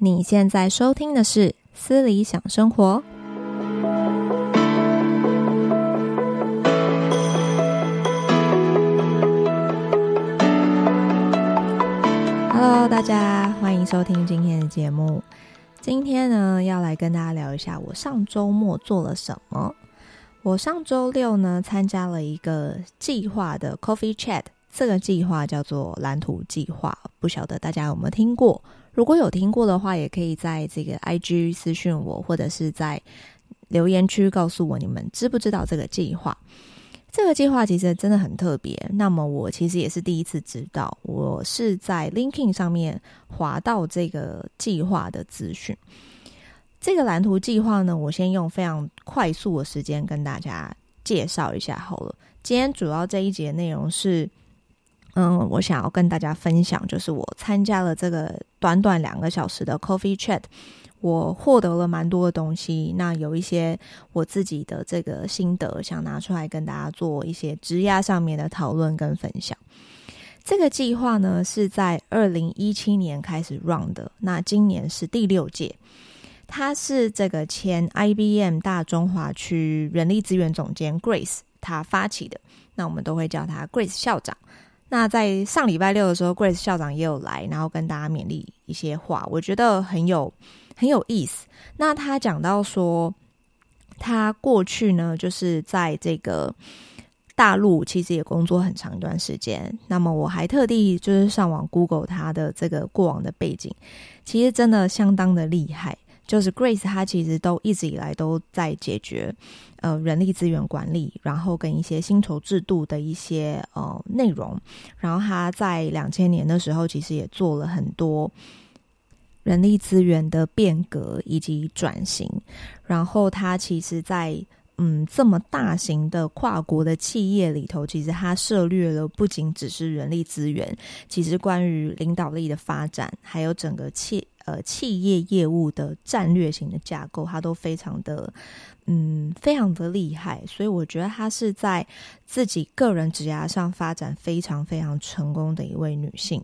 你现在收听的是《私理想生活》。Hello，大家欢迎收听今天的节目。今天呢，要来跟大家聊一下我上周末做了什么。我上周六呢，参加了一个计划的 Coffee Chat，这个计划叫做蓝图计划，不晓得大家有没有听过？如果有听过的话，也可以在这个 IG 私讯我，或者是在留言区告诉我你们知不知道这个计划。这个计划其实真的很特别。那么我其实也是第一次知道，我是在 Linkin 上面滑到这个计划的资讯。这个蓝图计划呢，我先用非常快速的时间跟大家介绍一下好了。今天主要这一节内容是。嗯，我想要跟大家分享，就是我参加了这个短短两个小时的 Coffee Chat，我获得了蛮多的东西。那有一些我自己的这个心得，想拿出来跟大家做一些职涯上面的讨论跟分享。这个计划呢，是在二零一七年开始 run 的，那今年是第六届。他是这个前 IBM 大中华区人力资源总监 Grace 他发起的，那我们都会叫他 Grace 校长。那在上礼拜六的时候，Grace 校长也有来，然后跟大家勉励一些话，我觉得很有很有意思。那他讲到说，他过去呢，就是在这个大陆其实也工作很长一段时间。那么我还特地就是上网 Google 他的这个过往的背景，其实真的相当的厉害。就是 Grace，他其实都一直以来都在解决，呃，人力资源管理，然后跟一些薪酬制度的一些呃内容。然后他在两千年的时候，其实也做了很多人力资源的变革以及转型。然后他其实在嗯这么大型的跨国的企业里头，其实他涉猎了不仅只是人力资源，其实关于领导力的发展，还有整个企。呃，企业业务的战略型的架构，他都非常的，嗯，非常的厉害，所以我觉得她是在自己个人职涯上发展非常非常成功的一位女性。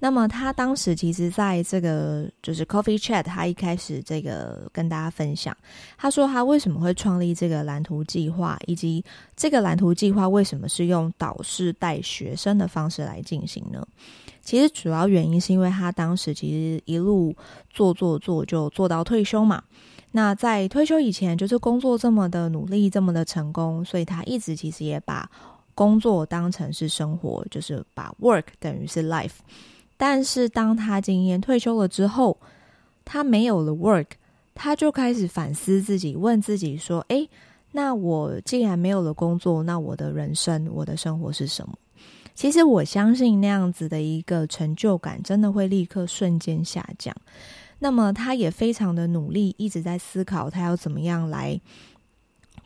那么她当时其实在这个就是 Coffee Chat，她一开始这个跟大家分享，她说她为什么会创立这个蓝图计划，以及这个蓝图计划为什么是用导师带学生的方式来进行呢？其实主要原因是因为他当时其实一路做做做就做到退休嘛。那在退休以前，就是工作这么的努力，这么的成功，所以他一直其实也把工作当成是生活，就是把 work 等于是 life。但是当他今年退休了之后，他没有了 work，他就开始反思自己，问自己说：“诶，那我既然没有了工作，那我的人生，我的生活是什么？”其实我相信那样子的一个成就感，真的会立刻瞬间下降。那么他也非常的努力，一直在思考他要怎么样来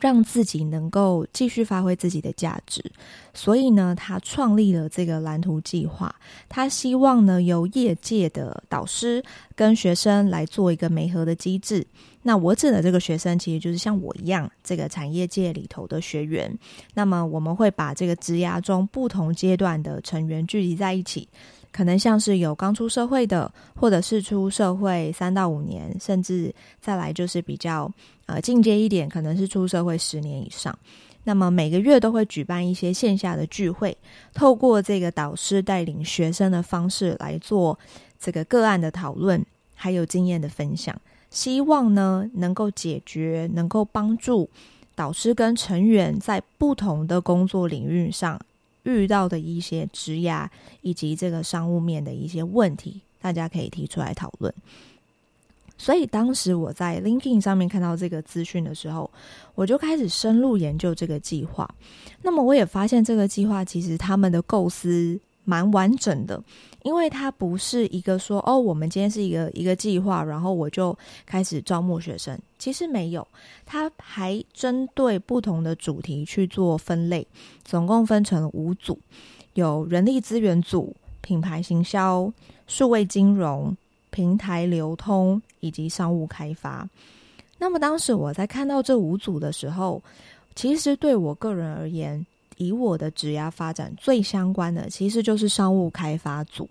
让自己能够继续发挥自己的价值。所以呢，他创立了这个蓝图计划。他希望呢，由业界的导师跟学生来做一个媒合的机制。那我指的这个学生，其实就是像我一样，这个产业界里头的学员。那么我们会把这个职涯中不同阶段的成员聚集在一起，可能像是有刚出社会的，或者是出社会三到五年，甚至再来就是比较呃进阶一点，可能是出社会十年以上。那么每个月都会举办一些线下的聚会，透过这个导师带领学生的方式来做这个个案的讨论，还有经验的分享。希望呢，能够解决，能够帮助导师跟成员在不同的工作领域上遇到的一些职涯以及这个商务面的一些问题，大家可以提出来讨论。所以当时我在 LinkedIn 上面看到这个资讯的时候，我就开始深入研究这个计划。那么我也发现这个计划其实他们的构思。蛮完整的，因为它不是一个说哦，我们今天是一个一个计划，然后我就开始招募学生。其实没有，它还针对不同的主题去做分类，总共分成五组，有人力资源组、品牌行销、数位金融、平台流通以及商务开发。那么当时我在看到这五组的时候，其实对我个人而言，以我的职涯发展最相关的，其实就是商务开发组。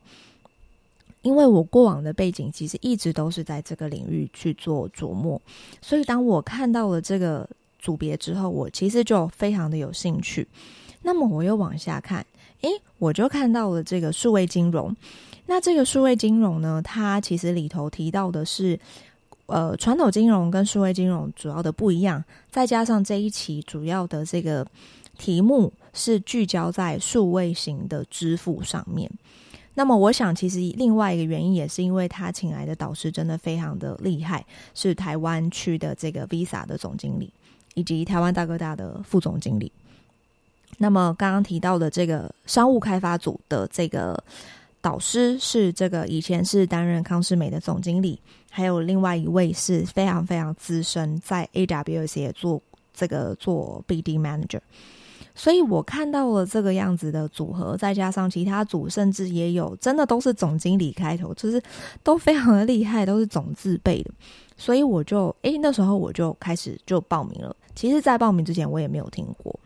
因为我过往的背景其实一直都是在这个领域去做琢磨，所以当我看到了这个组别之后，我其实就非常的有兴趣。那么我又往下看，诶，我就看到了这个数位金融。那这个数位金融呢，它其实里头提到的是，呃，传统金融跟数位金融主要的不一样，再加上这一期主要的这个题目是聚焦在数位型的支付上面。那么，我想其实另外一个原因也是因为他请来的导师真的非常的厉害，是台湾区的这个 Visa 的总经理，以及台湾大哥大的副总经理。那么刚刚提到的这个商务开发组的这个导师是这个以前是担任康世美的总经理，还有另外一位是非常非常资深，在 AWS 也做这个做 BD Manager。所以我看到了这个样子的组合，再加上其他组，甚至也有真的都是总经理开头，就是都非常的厉害，都是总字辈的。所以我就诶，那时候我就开始就报名了。其实，在报名之前我也没有听过。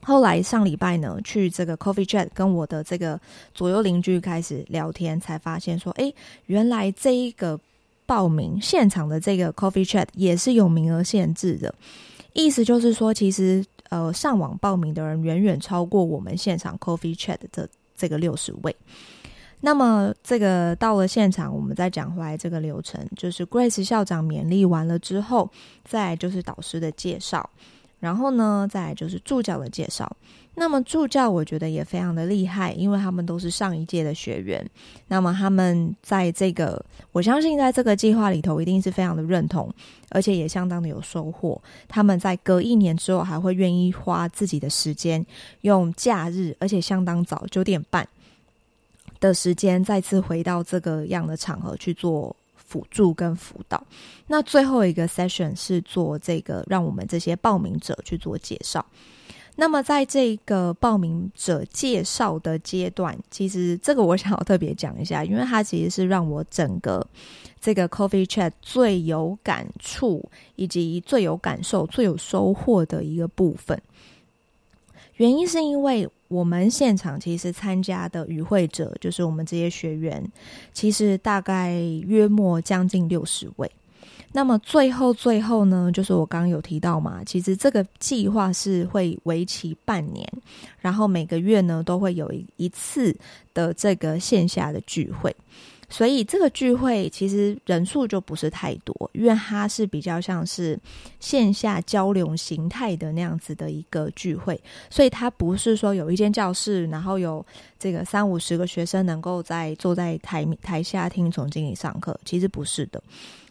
后来上礼拜呢，去这个 Coffee Chat 跟我的这个左右邻居开始聊天，才发现说，诶，原来这一个报名现场的这个 Coffee Chat 也是有名额限制的。意思就是说，其实。呃，上网报名的人远远超过我们现场 Coffee Chat 的这个六十位。那么，这个到了现场，我们再讲回来这个流程，就是 Grace 校长勉励完了之后，再就是导师的介绍。然后呢，再就是助教的介绍。那么助教我觉得也非常的厉害，因为他们都是上一届的学员。那么他们在这个，我相信在这个计划里头，一定是非常的认同，而且也相当的有收获。他们在隔一年之后，还会愿意花自己的时间，用假日，而且相当早，九点半的时间，再次回到这个样的场合去做。辅助跟辅导，那最后一个 session 是做这个，让我们这些报名者去做介绍。那么在这个报名者介绍的阶段，其实这个我想要特别讲一下，因为它其实是让我整个这个 Coffee Chat 最有感触，以及最有感受、最有收获的一个部分。原因是因为我们现场其实参加的与会者，就是我们这些学员，其实大概约莫将近六十位。那么最后最后呢，就是我刚刚有提到嘛，其实这个计划是会为期半年，然后每个月呢都会有一一次的这个线下的聚会。所以这个聚会其实人数就不是太多，因为它是比较像是线下交流形态的那样子的一个聚会，所以它不是说有一间教室，然后有这个三五十个学生能够在坐在台台下听总经理上课，其实不是的。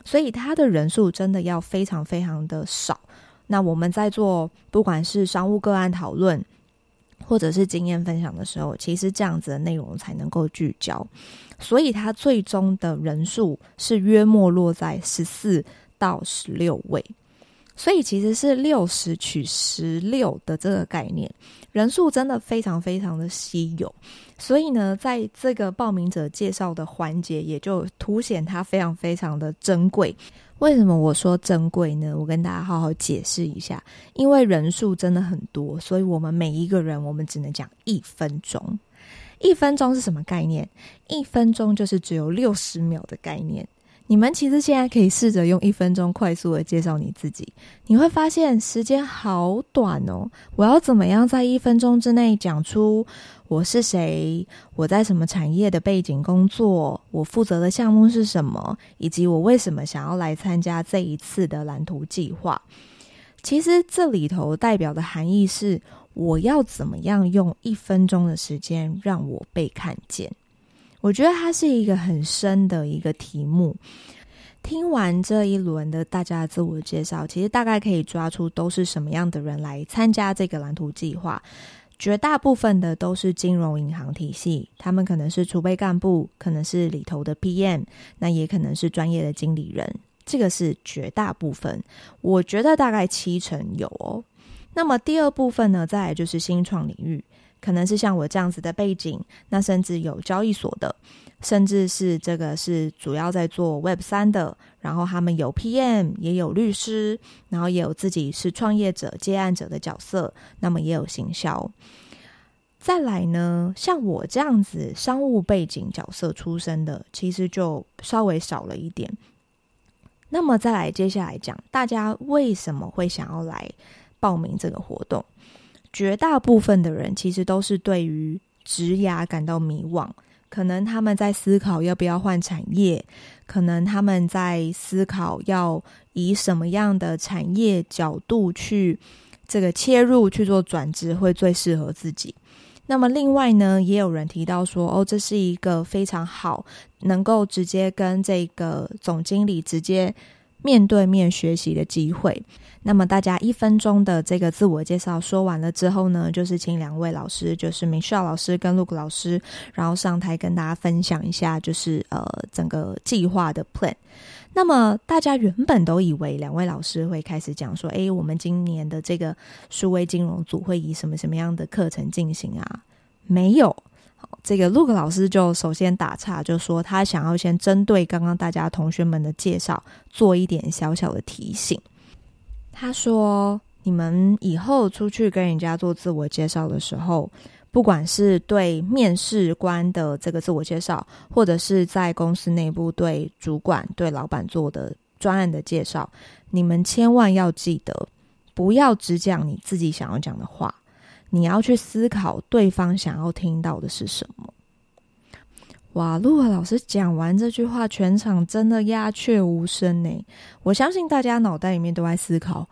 所以它的人数真的要非常非常的少。那我们在做不管是商务个案讨论，或者是经验分享的时候，其实这样子的内容才能够聚焦。所以它最终的人数是约莫落在十四到十六位，所以其实是六十取十六的这个概念，人数真的非常非常的稀有。所以呢，在这个报名者介绍的环节，也就凸显它非常非常的珍贵。为什么我说珍贵呢？我跟大家好好解释一下，因为人数真的很多，所以我们每一个人，我们只能讲一分钟。一分钟是什么概念？一分钟就是只有六十秒的概念。你们其实现在可以试着用一分钟快速的介绍你自己，你会发现时间好短哦。我要怎么样在一分钟之内讲出我是谁，我在什么产业的背景工作，我负责的项目是什么，以及我为什么想要来参加这一次的蓝图计划？其实这里头代表的含义是。我要怎么样用一分钟的时间让我被看见？我觉得它是一个很深的一个题目。听完这一轮的大家自我介绍，其实大概可以抓出都是什么样的人来参加这个蓝图计划。绝大部分的都是金融银行体系，他们可能是储备干部，可能是里头的 PM，那也可能是专业的经理人。这个是绝大部分，我觉得大概七成有哦。那么第二部分呢，再来就是新创领域，可能是像我这样子的背景，那甚至有交易所的，甚至是这个是主要在做 Web 三的，然后他们有 PM，也有律师，然后也有自己是创业者、接案者的角色，那么也有行销。再来呢，像我这样子商务背景角色出身的，其实就稍微少了一点。那么再来，接下来讲，大家为什么会想要来报名这个活动？绝大部分的人其实都是对于职涯感到迷惘，可能他们在思考要不要换产业，可能他们在思考要以什么样的产业角度去这个切入去做转职会最适合自己。那么另外呢，也有人提到说，哦，这是一个非常好，能够直接跟这个总经理直接面对面学习的机会。那么大家一分钟的这个自我介绍说完了之后呢，就是请两位老师，就是 Michelle 老师跟 Luke 老师，然后上台跟大家分享一下，就是呃整个计划的 plan。那么大家原本都以为两位老师会开始讲说，诶，我们今年的这个数位金融组会以什么什么样的课程进行啊？没有，这个 Luke 老师就首先打岔，就说他想要先针对刚刚大家同学们的介绍做一点小小的提醒。他说，你们以后出去跟人家做自我介绍的时候。不管是对面试官的这个自我介绍，或者是在公司内部对主管、对老板做的专案的介绍，你们千万要记得，不要只讲你自己想要讲的话，你要去思考对方想要听到的是什么。哇，陆华老师讲完这句话，全场真的鸦雀无声呢。我相信大家脑袋里面都在思考，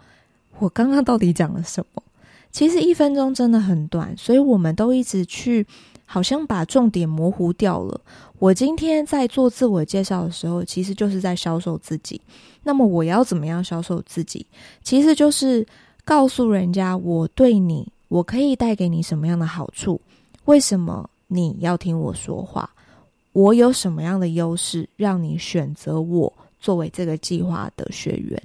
我刚刚到底讲了什么。其实一分钟真的很短，所以我们都一直去，好像把重点模糊掉了。我今天在做自我介绍的时候，其实就是在销售自己。那么我要怎么样销售自己？其实就是告诉人家我对你，我可以带给你什么样的好处？为什么你要听我说话？我有什么样的优势，让你选择我作为这个计划的学员？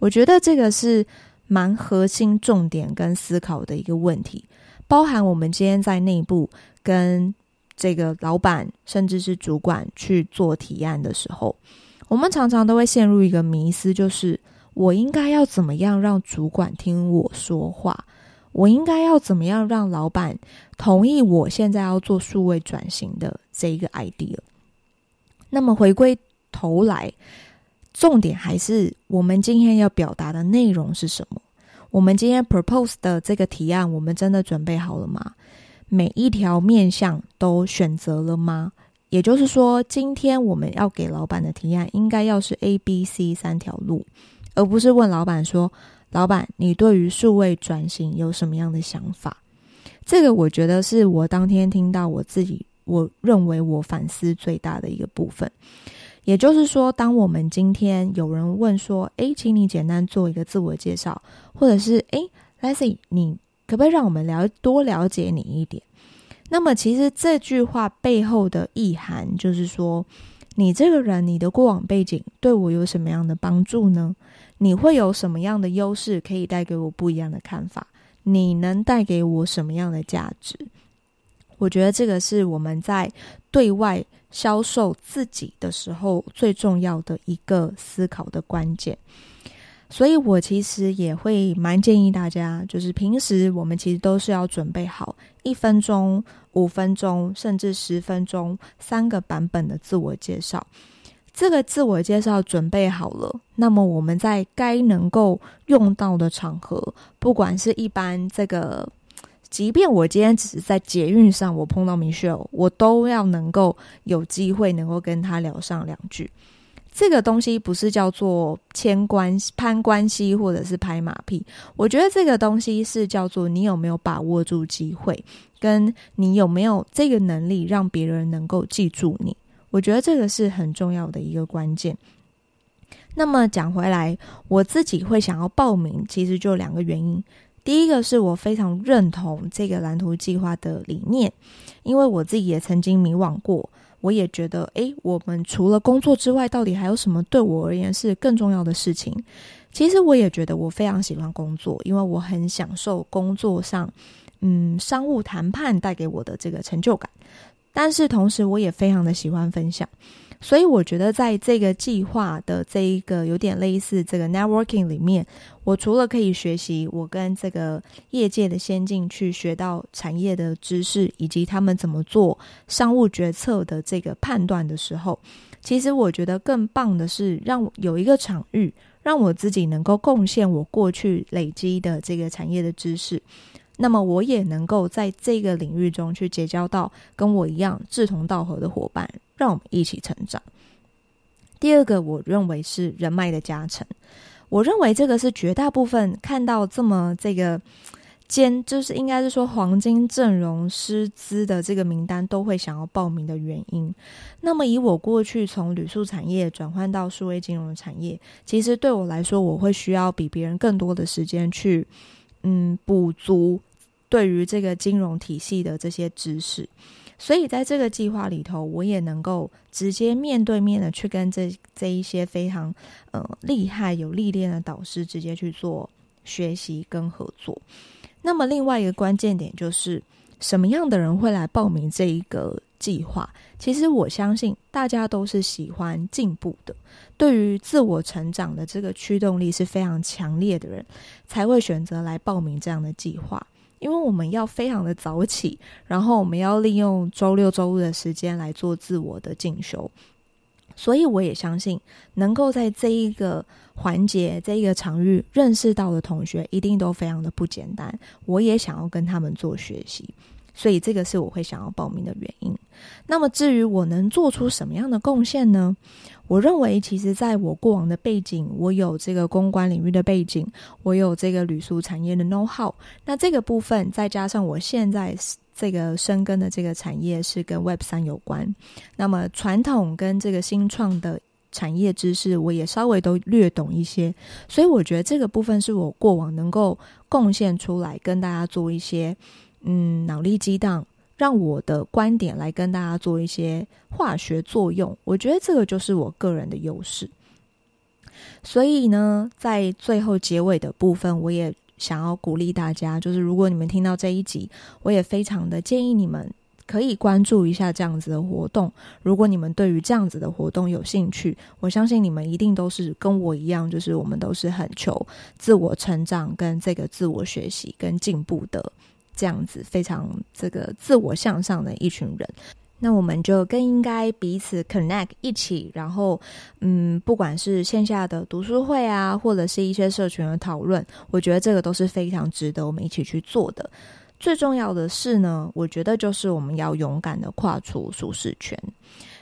我觉得这个是。蛮核心重点跟思考的一个问题，包含我们今天在内部跟这个老板甚至是主管去做提案的时候，我们常常都会陷入一个迷思，就是我应该要怎么样让主管听我说话？我应该要怎么样让老板同意我现在要做数位转型的这一个 idea？那么回归头来。重点还是我们今天要表达的内容是什么？我们今天 propose 的这个提案，我们真的准备好了吗？每一条面向都选择了吗？也就是说，今天我们要给老板的提案，应该要是 A、B、C 三条路，而不是问老板说：“老板，你对于数位转型有什么样的想法？”这个我觉得是我当天听到我自己，我认为我反思最大的一个部分。也就是说，当我们今天有人问说：“诶，请你简单做一个自我介绍，或者是诶 lesy 你可不可以让我们了多了解你一点？”那么，其实这句话背后的意涵就是说，你这个人，你的过往背景对我有什么样的帮助呢？你会有什么样的优势可以带给我不一样的看法？你能带给我什么样的价值？我觉得这个是我们在对外。销售自己的时候，最重要的一个思考的关键，所以我其实也会蛮建议大家，就是平时我们其实都是要准备好一分钟、五分钟，甚至十分钟三个版本的自我介绍。这个自我介绍准备好了，那么我们在该能够用到的场合，不管是一般这个。即便我今天只是在捷运上，我碰到 Michelle，我都要能够有机会能够跟他聊上两句。这个东西不是叫做牵关系、攀关系或者是拍马屁，我觉得这个东西是叫做你有没有把握住机会，跟你有没有这个能力让别人能够记住你。我觉得这个是很重要的一个关键。那么讲回来，我自己会想要报名，其实就两个原因。第一个是我非常认同这个蓝图计划的理念，因为我自己也曾经迷惘过，我也觉得，诶，我们除了工作之外，到底还有什么对我而言是更重要的事情？其实我也觉得我非常喜欢工作，因为我很享受工作上，嗯，商务谈判带给我的这个成就感。但是同时，我也非常的喜欢分享，所以我觉得在这个计划的这一个有点类似这个 networking 里面，我除了可以学习我跟这个业界的先进去学到产业的知识，以及他们怎么做商务决策的这个判断的时候，其实我觉得更棒的是让有一个场域，让我自己能够贡献我过去累积的这个产业的知识。那么我也能够在这个领域中去结交到跟我一样志同道合的伙伴，让我们一起成长。第二个，我认为是人脉的加成。我认为这个是绝大部分看到这么这个尖，就是应该是说黄金阵容师资的这个名单都会想要报名的原因。那么以我过去从旅宿产业转换到数位金融产业，其实对我来说，我会需要比别人更多的时间去。嗯，补足对于这个金融体系的这些知识，所以在这个计划里头，我也能够直接面对面的去跟这这一些非常呃厉害、有历练的导师直接去做学习跟合作。那么另外一个关键点就是，什么样的人会来报名这一个计划？其实我相信大家都是喜欢进步的。对于自我成长的这个驱动力是非常强烈的人，才会选择来报名这样的计划。因为我们要非常的早起，然后我们要利用周六周日的时间来做自我的进修。所以我也相信，能够在这一个环节、这一个场域认识到的同学，一定都非常的不简单。我也想要跟他们做学习。所以这个是我会想要报名的原因。那么至于我能做出什么样的贡献呢？我认为，其实在我过往的背景，我有这个公关领域的背景，我有这个旅宿产业的 know how。那这个部分再加上我现在这个深耕的这个产业是跟 Web 三有关，那么传统跟这个新创的产业知识，我也稍微都略懂一些。所以我觉得这个部分是我过往能够贡献出来跟大家做一些。嗯，脑力激荡，让我的观点来跟大家做一些化学作用。我觉得这个就是我个人的优势。所以呢，在最后结尾的部分，我也想要鼓励大家，就是如果你们听到这一集，我也非常的建议你们可以关注一下这样子的活动。如果你们对于这样子的活动有兴趣，我相信你们一定都是跟我一样，就是我们都是很求自我成长跟这个自我学习跟进步的。这样子非常这个自我向上的一群人，那我们就更应该彼此 connect 一起，然后嗯，不管是线下的读书会啊，或者是一些社群的讨论，我觉得这个都是非常值得我们一起去做的。最重要的是呢，我觉得就是我们要勇敢的跨出舒适圈，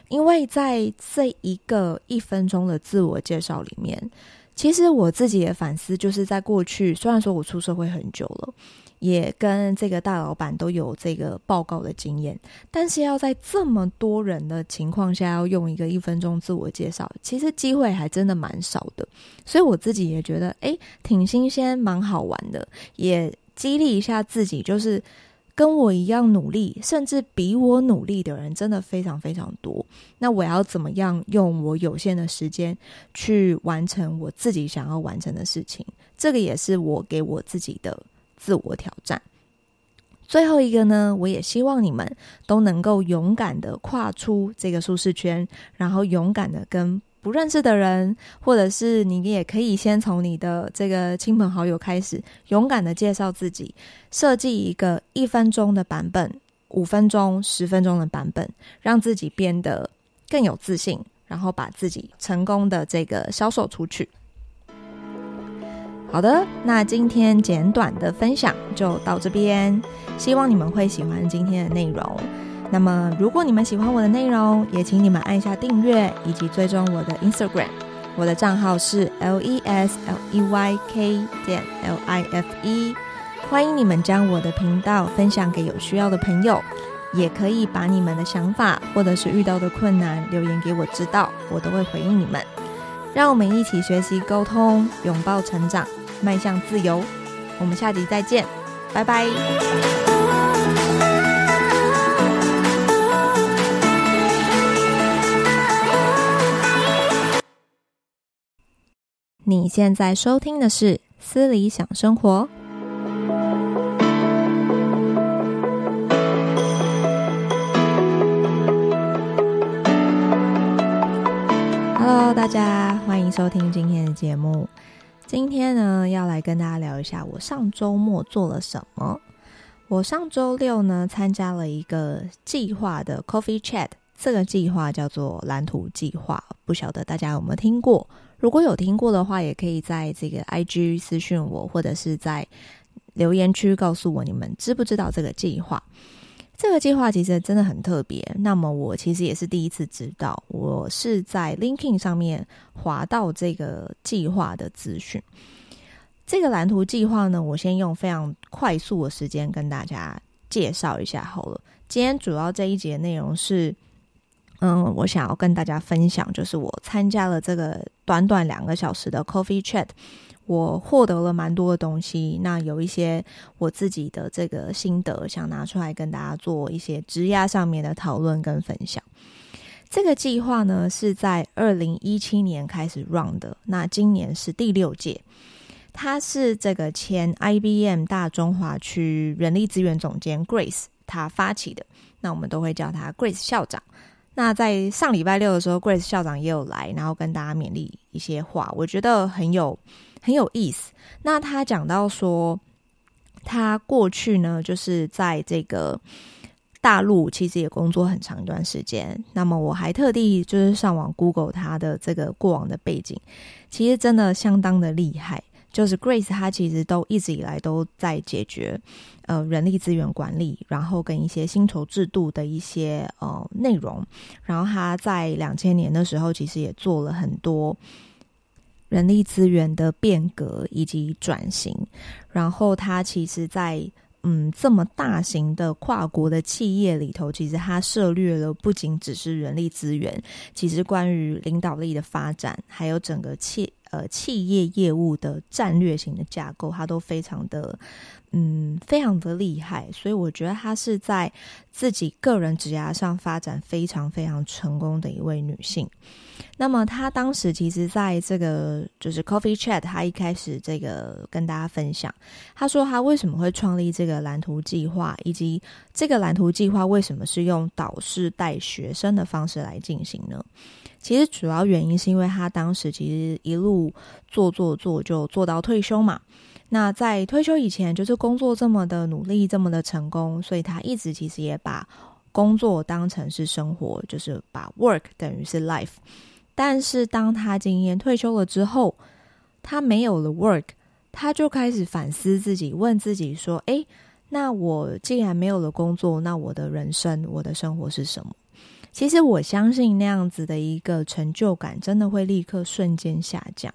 因为在这一个一分钟的自我介绍里面，其实我自己的反思就是在过去，虽然说我出社会很久了。也跟这个大老板都有这个报告的经验，但是要在这么多人的情况下，要用一个一分钟自我介绍，其实机会还真的蛮少的。所以我自己也觉得，诶，挺新鲜，蛮好玩的，也激励一下自己，就是跟我一样努力，甚至比我努力的人，真的非常非常多。那我要怎么样用我有限的时间去完成我自己想要完成的事情？这个也是我给我自己的。自我挑战。最后一个呢，我也希望你们都能够勇敢的跨出这个舒适圈，然后勇敢的跟不认识的人，或者是你也可以先从你的这个亲朋好友开始，勇敢的介绍自己，设计一个一分钟的版本、五分钟、十分钟的版本，让自己变得更有自信，然后把自己成功的这个销售出去。好的，那今天简短的分享就到这边，希望你们会喜欢今天的内容。那么，如果你们喜欢我的内容，也请你们按下订阅以及追踪我的 Instagram，我的账号是 L E S L E Y K 点 L I F E。欢迎你们将我的频道分享给有需要的朋友，也可以把你们的想法或者是遇到的困难留言给我知道，我都会回应你们。让我们一起学习沟通，拥抱成长。迈向自由，我们下集再见，拜拜。你现在收听的是《思理想生活》。Hello，大家欢迎收听今天的节目。今天呢，要来跟大家聊一下我上周末做了什么。我上周六呢，参加了一个计划的 Coffee Chat，这个计划叫做蓝图计划，不晓得大家有没有听过？如果有听过的话，也可以在这个 IG 私讯我，或者是在留言区告诉我你们知不知道这个计划。这个计划其实真的很特别。那么我其实也是第一次知道，我是在 LinkedIn 上面滑到这个计划的资讯。这个蓝图计划呢，我先用非常快速的时间跟大家介绍一下好了。今天主要这一节内容是，嗯，我想要跟大家分享，就是我参加了这个短短两个小时的 Coffee Chat。我获得了蛮多的东西，那有一些我自己的这个心得，想拿出来跟大家做一些职涯上面的讨论跟分享。这个计划呢，是在二零一七年开始 run 的，那今年是第六届。他是这个前 IBM 大中华区人力资源总监 Grace 他发起的，那我们都会叫他 Grace 校长。那在上礼拜六的时候，Grace 校长也有来，然后跟大家勉励一些话，我觉得很有。很有意思。那他讲到说，他过去呢，就是在这个大陆，其实也工作很长一段时间。那么我还特地就是上网 Google 他的这个过往的背景，其实真的相当的厉害。就是 Grace，他其实都一直以来都在解决呃人力资源管理，然后跟一些薪酬制度的一些呃内容。然后他在两千年的时候，其实也做了很多。人力资源的变革以及转型，然后它其实在，嗯这么大型的跨国的企业里头，其实它涉略了不仅只是人力资源，其实关于领导力的发展，还有整个企呃企业业务的战略型的架构，它都非常的。嗯，非常的厉害，所以我觉得她是在自己个人职涯上发展非常非常成功的一位女性。那么她当时其实在这个就是 Coffee Chat，她一开始这个跟大家分享，她说她为什么会创立这个蓝图计划，以及这个蓝图计划为什么是用导师带学生的方式来进行呢？其实主要原因是因为她当时其实一路做做做就做到退休嘛。那在退休以前，就是工作这么的努力，这么的成功，所以他一直其实也把工作当成是生活，就是把 work 等于是 life。但是当他今年退休了之后，他没有了 work，他就开始反思自己，问自己说：“诶，那我既然没有了工作，那我的人生，我的生活是什么？”其实我相信那样子的一个成就感，真的会立刻瞬间下降。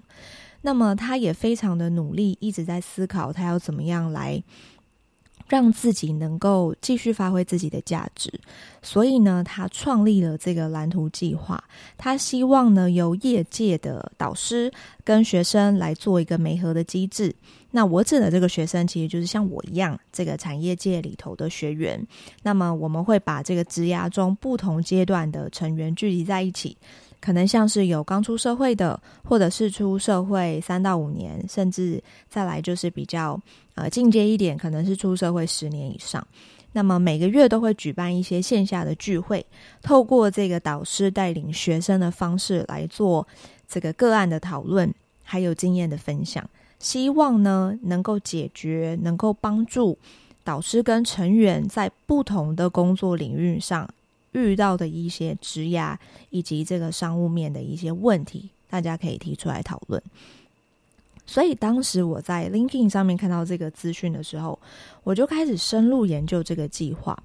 那么他也非常的努力，一直在思考他要怎么样来让自己能够继续发挥自己的价值。所以呢，他创立了这个蓝图计划。他希望呢，由业界的导师跟学生来做一个媒合的机制。那我指的这个学生，其实就是像我一样，这个产业界里头的学员。那么我们会把这个职涯中不同阶段的成员聚集在一起。可能像是有刚出社会的，或者是出社会三到五年，甚至再来就是比较呃进阶一点，可能是出社会十年以上。那么每个月都会举办一些线下的聚会，透过这个导师带领学生的方式来做这个个案的讨论，还有经验的分享。希望呢能够解决，能够帮助导师跟成员在不同的工作领域上。遇到的一些职涯以及这个商务面的一些问题，大家可以提出来讨论。所以当时我在 LinkedIn 上面看到这个资讯的时候，我就开始深入研究这个计划。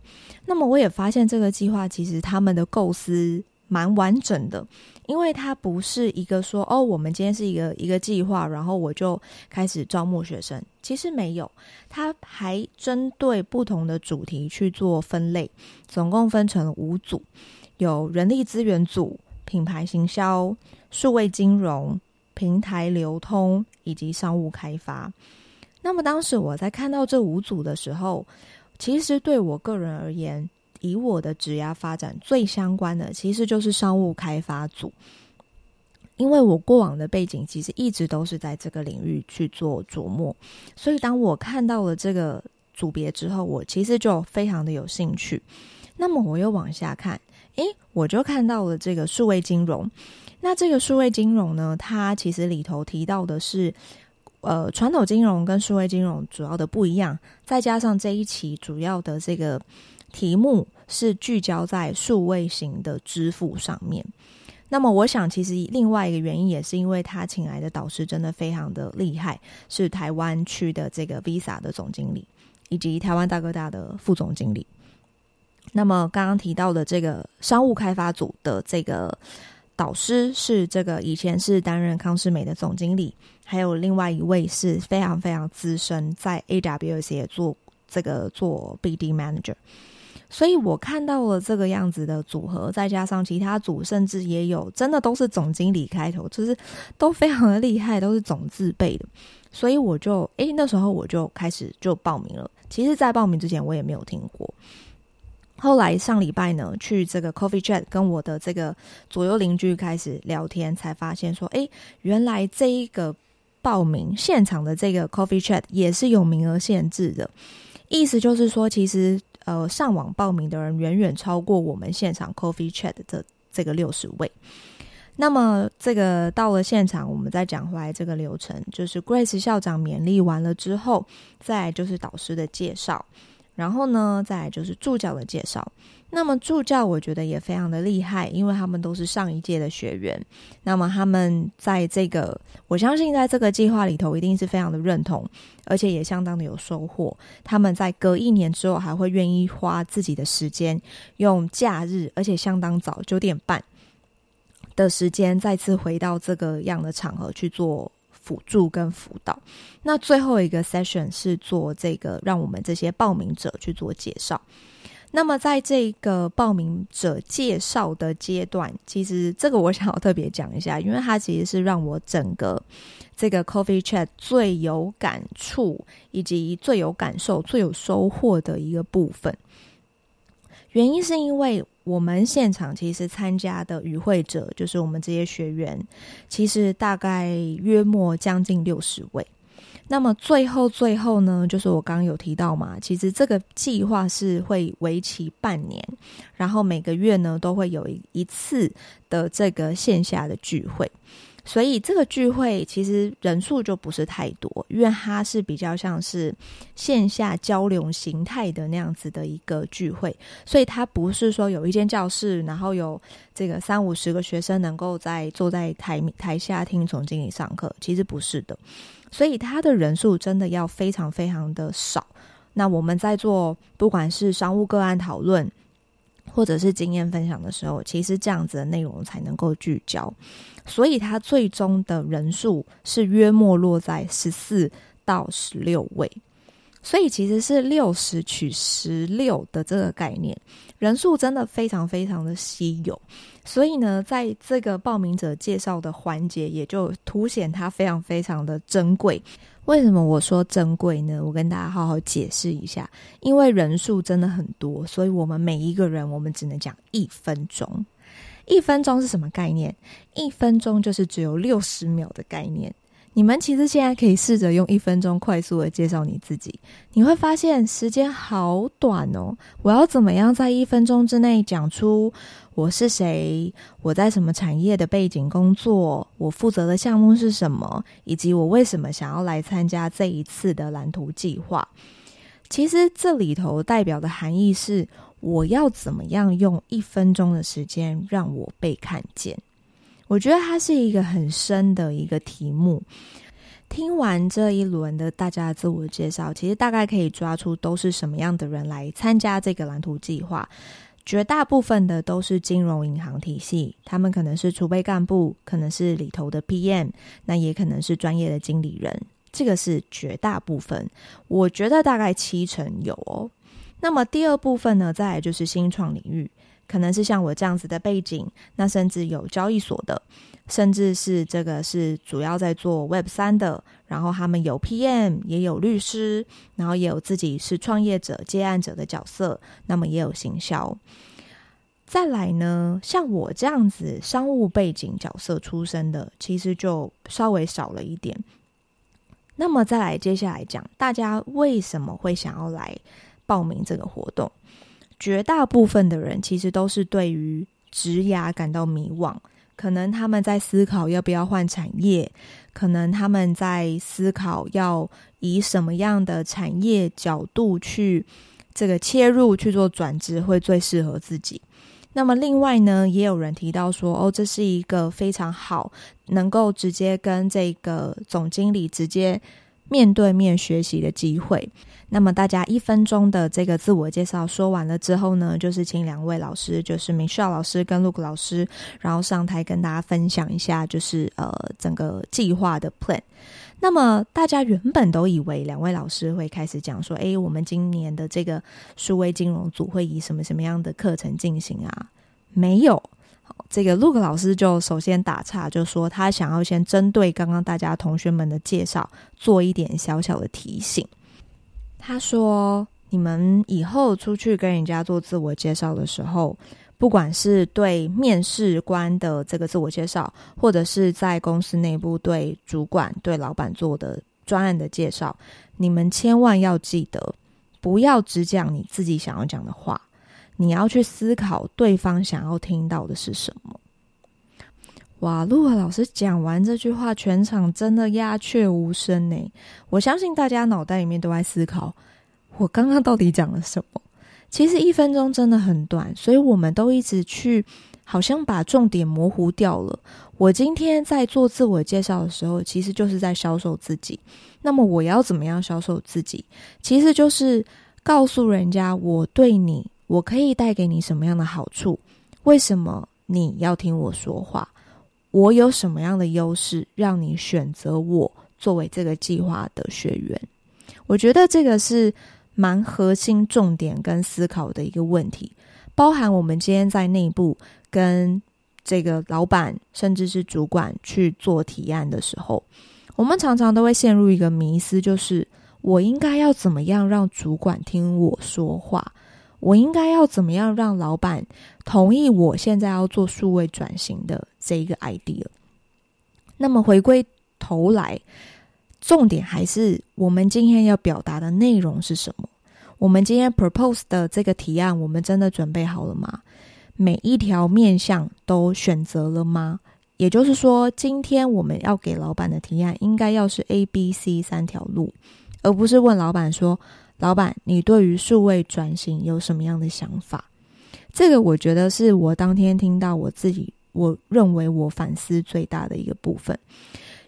那么我也发现这个计划其实他们的构思。蛮完整的，因为它不是一个说哦，我们今天是一个一个计划，然后我就开始招募学生。其实没有，它还针对不同的主题去做分类，总共分成五组，有人力资源组、品牌行销、数位金融、平台流通以及商务开发。那么当时我在看到这五组的时候，其实对我个人而言，以我的职涯发展最相关的，其实就是商务开发组，因为我过往的背景其实一直都是在这个领域去做琢磨，所以当我看到了这个组别之后，我其实就非常的有兴趣。那么我又往下看，诶，我就看到了这个数位金融。那这个数位金融呢，它其实里头提到的是，呃，传统金融跟数位金融主要的不一样，再加上这一期主要的这个题目是聚焦在数位型的支付上面。那么，我想其实另外一个原因也是因为他请来的导师真的非常的厉害，是台湾区的这个 Visa 的总经理，以及台湾大哥大的副总经理。那么刚刚提到的这个商务开发组的这个导师是这个以前是担任康世美的总经理，还有另外一位是非常非常资深，在 AWS 也做这个做 BD Manager。所以我看到了这个样子的组合，再加上其他组，甚至也有真的都是总经理开头，就是都非常的厉害，都是总字辈的。所以我就诶，那时候我就开始就报名了。其实，在报名之前我也没有听过。后来上礼拜呢，去这个 Coffee Chat 跟我的这个左右邻居开始聊天，才发现说，诶，原来这一个报名现场的这个 Coffee Chat 也是有名额限制的。意思就是说，其实。呃，上网报名的人远远超过我们现场 Coffee Chat 的这这个六十位。那么，这个到了现场，我们再讲回来这个流程，就是 Grace 校长勉励完了之后，再就是导师的介绍。然后呢，再就是助教的介绍。那么助教我觉得也非常的厉害，因为他们都是上一届的学员。那么他们在这个，我相信在这个计划里头一定是非常的认同，而且也相当的有收获。他们在隔一年之后还会愿意花自己的时间，用假日，而且相当早，九点半的时间，再次回到这个样的场合去做。辅助跟辅导，那最后一个 session 是做这个，让我们这些报名者去做介绍。那么在这个报名者介绍的阶段，其实这个我想要特别讲一下，因为它其实是让我整个这个 Coffee Chat 最有感触，以及最有感受、最有收获的一个部分。原因是因为我们现场其实参加的与会者，就是我们这些学员，其实大概约莫将近六十位。那么最后最后呢，就是我刚刚有提到嘛，其实这个计划是会为期半年，然后每个月呢都会有一一次的这个线下的聚会。所以这个聚会其实人数就不是太多，因为它是比较像是线下交流形态的那样子的一个聚会，所以它不是说有一间教室，然后有这个三五十个学生能够在坐在台台下听总经理上课，其实不是的。所以它的人数真的要非常非常的少。那我们在做不管是商务个案讨论，或者是经验分享的时候，其实这样子的内容才能够聚焦。所以他最终的人数是约莫落在十四到十六位，所以其实是六十取十六的这个概念，人数真的非常非常的稀有。所以呢，在这个报名者介绍的环节，也就凸显它非常非常的珍贵。为什么我说珍贵呢？我跟大家好好解释一下，因为人数真的很多，所以我们每一个人，我们只能讲一分钟。一分钟是什么概念？一分钟就是只有六十秒的概念。你们其实现在可以试着用一分钟快速的介绍你自己，你会发现时间好短哦。我要怎么样在一分钟之内讲出我是谁，我在什么产业的背景工作，我负责的项目是什么，以及我为什么想要来参加这一次的蓝图计划？其实这里头代表的含义是。我要怎么样用一分钟的时间让我被看见？我觉得它是一个很深的一个题目。听完这一轮的大家自我介绍，其实大概可以抓出都是什么样的人来参加这个蓝图计划。绝大部分的都是金融银行体系，他们可能是储备干部，可能是里头的 PM，那也可能是专业的经理人。这个是绝大部分，我觉得大概七成有哦。那么第二部分呢，再来就是新创领域，可能是像我这样子的背景，那甚至有交易所的，甚至是这个是主要在做 Web 三的，然后他们有 PM，也有律师，然后也有自己是创业者、接案者的角色，那么也有行销。再来呢，像我这样子商务背景角色出身的，其实就稍微少了一点。那么再来，接下来讲，大家为什么会想要来？报名这个活动，绝大部分的人其实都是对于职涯感到迷惘，可能他们在思考要不要换产业，可能他们在思考要以什么样的产业角度去这个切入去做转职会最适合自己。那么另外呢，也有人提到说，哦，这是一个非常好，能够直接跟这个总经理直接面对面学习的机会。那么大家一分钟的这个自我介绍说完了之后呢，就是请两位老师，就是 Michelle 老师跟 Luke 老师，然后上台跟大家分享一下，就是呃整个计划的 plan。那么大家原本都以为两位老师会开始讲说，诶，我们今年的这个数位金融组会以什么什么样的课程进行啊？没有。这个 Luke 老师就首先打岔，就说他想要先针对刚刚大家同学们的介绍做一点小小的提醒。他说：“你们以后出去跟人家做自我介绍的时候，不管是对面试官的这个自我介绍，或者是在公司内部对主管、对老板做的专案的介绍，你们千万要记得，不要只讲你自己想要讲的话，你要去思考对方想要听到的是什么。”哇，陆老师讲完这句话，全场真的鸦雀无声呢。我相信大家脑袋里面都在思考，我刚刚到底讲了什么？其实一分钟真的很短，所以我们都一直去，好像把重点模糊掉了。我今天在做自我介绍的时候，其实就是在销售自己。那么我要怎么样销售自己？其实就是告诉人家，我对你，我可以带给你什么样的好处？为什么你要听我说话？我有什么样的优势，让你选择我作为这个计划的学员？我觉得这个是蛮核心、重点跟思考的一个问题，包含我们今天在内部跟这个老板甚至是主管去做提案的时候，我们常常都会陷入一个迷思，就是我应该要怎么样让主管听我说话？我应该要怎么样让老板同意我现在要做数位转型的这一个 idea？那么回归头来，重点还是我们今天要表达的内容是什么？我们今天 propose 的这个提案，我们真的准备好了吗？每一条面向都选择了吗？也就是说，今天我们要给老板的提案，应该要是 A、B、C 三条路，而不是问老板说。老板，你对于数位转型有什么样的想法？这个我觉得是我当天听到我自己，我认为我反思最大的一个部分。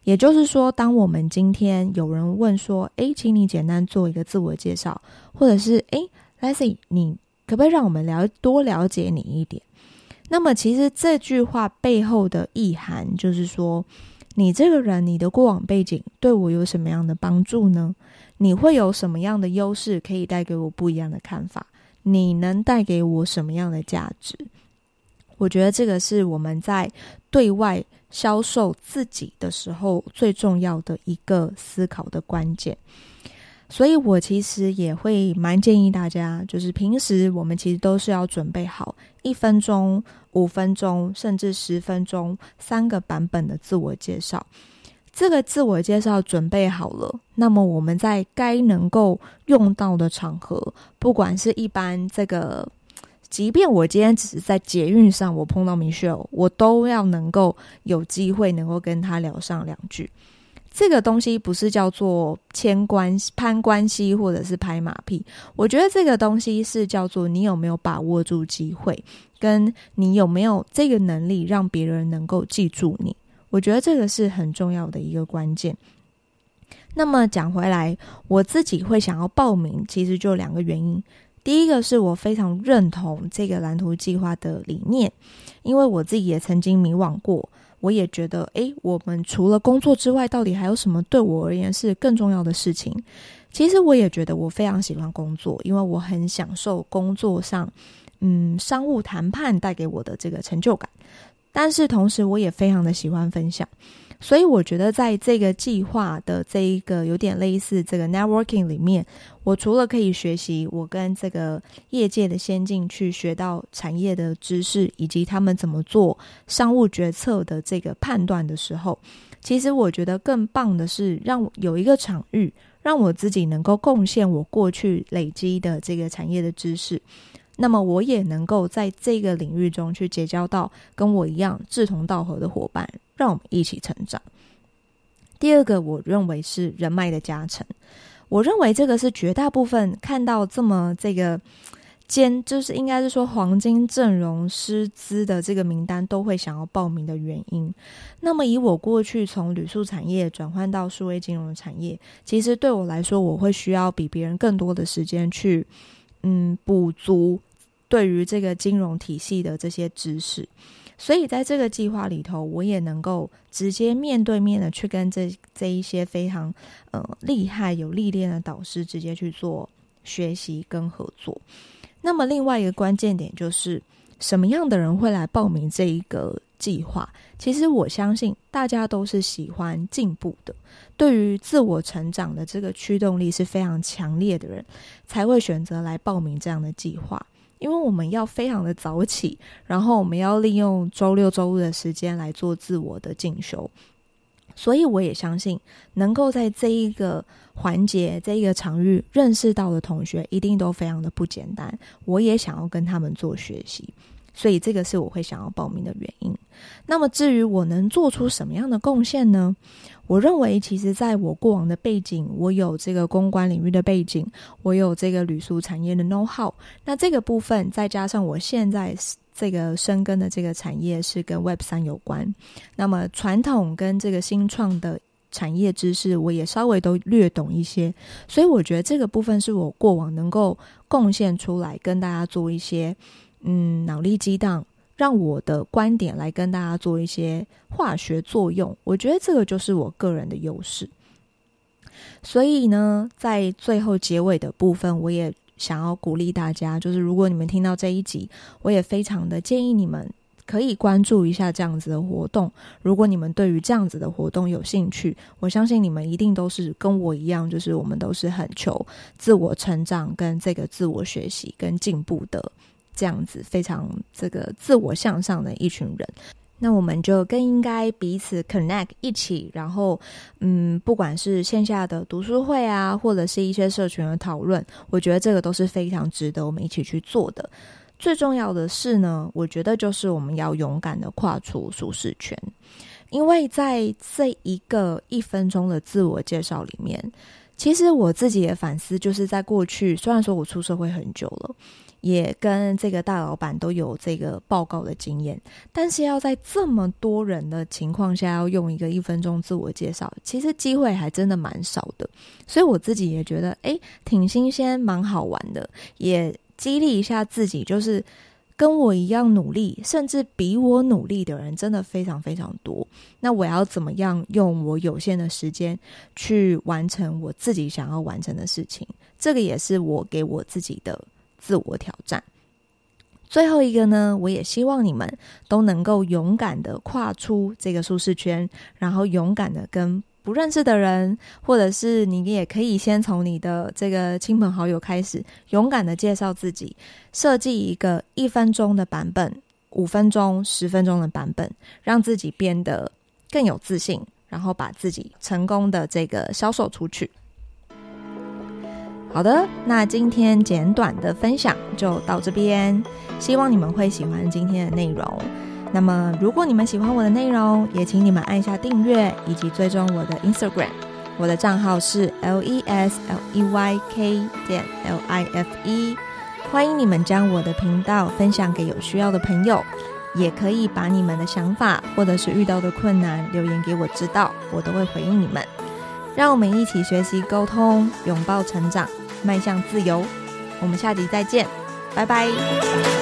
也就是说，当我们今天有人问说：“诶，请你简单做一个自我介绍，或者是诶 lesy 你可不可以让我们了多了解你一点？”那么，其实这句话背后的意涵就是说，你这个人，你的过往背景对我有什么样的帮助呢？你会有什么样的优势可以带给我不一样的看法？你能带给我什么样的价值？我觉得这个是我们在对外销售自己的时候最重要的一个思考的关键。所以我其实也会蛮建议大家，就是平时我们其实都是要准备好一分钟、五分钟，甚至十分钟三个版本的自我介绍。这个自我介绍准备好了，那么我们在该能够用到的场合，不管是一般这个，即便我今天只是在捷运上，我碰到 Michelle，我都要能够有机会能够跟他聊上两句。这个东西不是叫做牵关系、攀关系或者是拍马屁，我觉得这个东西是叫做你有没有把握住机会，跟你有没有这个能力让别人能够记住你。我觉得这个是很重要的一个关键。那么讲回来，我自己会想要报名，其实就两个原因。第一个是我非常认同这个蓝图计划的理念，因为我自己也曾经迷惘过，我也觉得，诶，我们除了工作之外，到底还有什么对我而言是更重要的事情？其实我也觉得我非常喜欢工作，因为我很享受工作上，嗯，商务谈判带给我的这个成就感。但是同时，我也非常的喜欢分享，所以我觉得在这个计划的这一个有点类似这个 networking 里面，我除了可以学习我跟这个业界的先进去学到产业的知识，以及他们怎么做商务决策的这个判断的时候，其实我觉得更棒的是让有一个场域，让我自己能够贡献我过去累积的这个产业的知识。那么我也能够在这个领域中去结交到跟我一样志同道合的伙伴，让我们一起成长。第二个，我认为是人脉的加成。我认为这个是绝大部分看到这么这个尖，就是应该是说黄金阵容师资的这个名单都会想要报名的原因。那么以我过去从旅宿产业转换到数位金融产业，其实对我来说，我会需要比别人更多的时间去嗯补足对于这个金融体系的这些知识。所以在这个计划里头，我也能够直接面对面的去跟这这一些非常呃厉害有历练的导师直接去做学习跟合作。那么另外一个关键点就是，什么样的人会来报名这一个计划？其实我相信大家都是喜欢进步的，对于自我成长的这个驱动力是非常强烈的人，才会选择来报名这样的计划。因为我们要非常的早起，然后我们要利用周六周日的时间来做自我的进修，所以我也相信，能够在这一个环节、这一个场域认识到的同学，一定都非常的不简单。我也想要跟他们做学习。所以这个是我会想要报名的原因。那么至于我能做出什么样的贡献呢？我认为，其实在我过往的背景，我有这个公关领域的背景，我有这个旅宿产业的 know how。那这个部分再加上我现在这个深耕的这个产业是跟 Web 三有关，那么传统跟这个新创的产业知识，我也稍微都略懂一些。所以我觉得这个部分是我过往能够贡献出来跟大家做一些。嗯，脑力激荡，让我的观点来跟大家做一些化学作用。我觉得这个就是我个人的优势。所以呢，在最后结尾的部分，我也想要鼓励大家，就是如果你们听到这一集，我也非常的建议你们可以关注一下这样子的活动。如果你们对于这样子的活动有兴趣，我相信你们一定都是跟我一样，就是我们都是很求自我成长、跟这个自我学习、跟进步的。这样子非常这个自我向上的一群人，那我们就更应该彼此 connect 一起，然后嗯，不管是线下的读书会啊，或者是一些社群的讨论，我觉得这个都是非常值得我们一起去做的。最重要的是呢，我觉得就是我们要勇敢的跨出舒适圈，因为在这一个一分钟的自我介绍里面，其实我自己的反思就是在过去，虽然说我出社会很久了。也跟这个大老板都有这个报告的经验，但是要在这么多人的情况下，要用一个一分钟自我介绍，其实机会还真的蛮少的。所以我自己也觉得，诶，挺新鲜，蛮好玩的，也激励一下自己，就是跟我一样努力，甚至比我努力的人，真的非常非常多。那我要怎么样用我有限的时间去完成我自己想要完成的事情？这个也是我给我自己的。自我挑战，最后一个呢，我也希望你们都能够勇敢的跨出这个舒适圈，然后勇敢的跟不认识的人，或者是你也可以先从你的这个亲朋好友开始，勇敢的介绍自己，设计一个一分钟的版本、五分钟、十分钟的版本，让自己变得更有自信，然后把自己成功的这个销售出去。好的，那今天简短的分享就到这边，希望你们会喜欢今天的内容。那么，如果你们喜欢我的内容，也请你们按下订阅以及追踪我的 Instagram，我的账号是 L E S L E Y K 点 L I F E。欢迎你们将我的频道分享给有需要的朋友，也可以把你们的想法或者是遇到的困难留言给我知道，我都会回应你们。让我们一起学习沟通，拥抱成长。迈向自由，我们下集再见，拜拜。